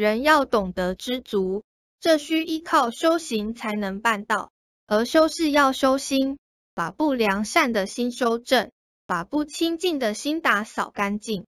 人要懂得知足，这需依靠修行才能办到，而修是要修心，把不良善的心修正，把不清净的心打扫干净。